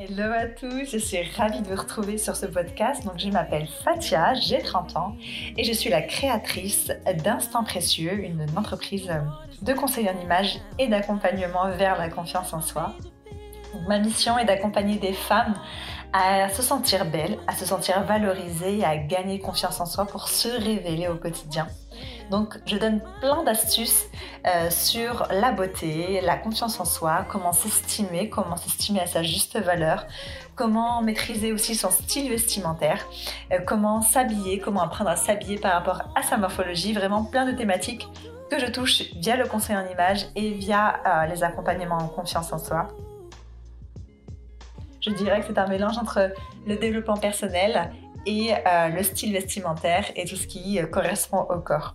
Hello à tous, je suis ravie de vous retrouver sur ce podcast. Donc, je m'appelle Fatia, j'ai 30 ans et je suis la créatrice d'Instant Précieux, une entreprise de conseil en image et d'accompagnement vers la confiance en soi. ma mission est d'accompagner des femmes à se sentir belles, à se sentir valorisées, à gagner confiance en soi pour se révéler au quotidien. Donc je donne plein d'astuces euh, sur la beauté, la confiance en soi, comment s'estimer, comment s'estimer à sa juste valeur, comment maîtriser aussi son style vestimentaire, euh, comment s'habiller, comment apprendre à s'habiller par rapport à sa morphologie, vraiment plein de thématiques que je touche via le conseil en image et via euh, les accompagnements en confiance en soi. Je dirais que c'est un mélange entre le développement personnel et le style vestimentaire et tout ce qui correspond au corps.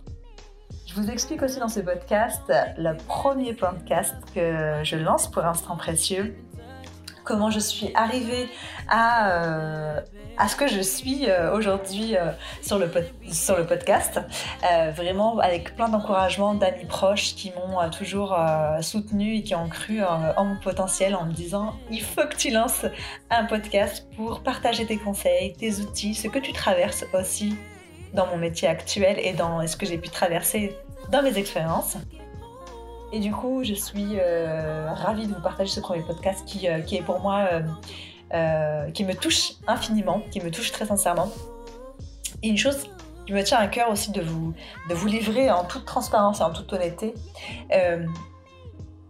Je vous explique aussi dans ce podcast, le premier podcast que je lance pour Instant Précieux, comment je suis arrivée à, euh, ce que je suis euh, aujourd'hui euh, sur, le sur le podcast. vraiment avec plein d'encouragements d'amis proches qui m'ont toujours soutenu et qui ont cru en mon potentiel en me disant il faut que tu lances un podcast pour partager tes conseils, tes outils, ce que tu traverses aussi dans mon métier actuel et dans ce que j'ai pu traverser dans mes expériences. Et du coup, je suis euh, ravie de vous partager ce premier podcast qui, euh, est pour moi, euh, qui me touche infiniment, qui me touche très sincèrement. Et une chose qui me tient à cœur aussi de vous, de vous livrer en toute transparence et en toute honnêteté,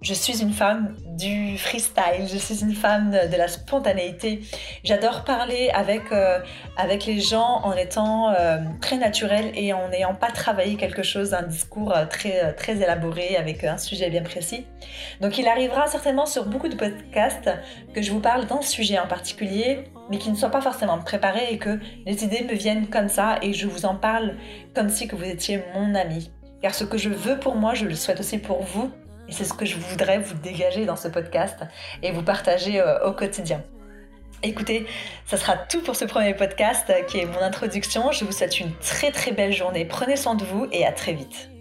je suis une femme du freestyle, je suis une femme de la spontanéité. J'adore parler avec, euh, avec les gens en étant euh, très naturel et en n'ayant pas travaillé quelque chose, un discours euh, très, très élaboré avec un sujet bien précis. Donc il arrivera certainement sur beaucoup de podcasts que je vous parle d'un sujet en particulier, mais qui ne soit pas forcément préparé et que les idées me viennent comme ça et je vous en parle comme si que vous étiez mon ami. Car ce que je veux pour moi, je le souhaite aussi pour vous et c'est ce que je voudrais vous dégager dans ce podcast et vous partager euh, au quotidien. Écoutez, ça sera tout pour ce premier podcast qui est mon introduction. Je vous souhaite une très très belle journée. Prenez soin de vous et à très vite.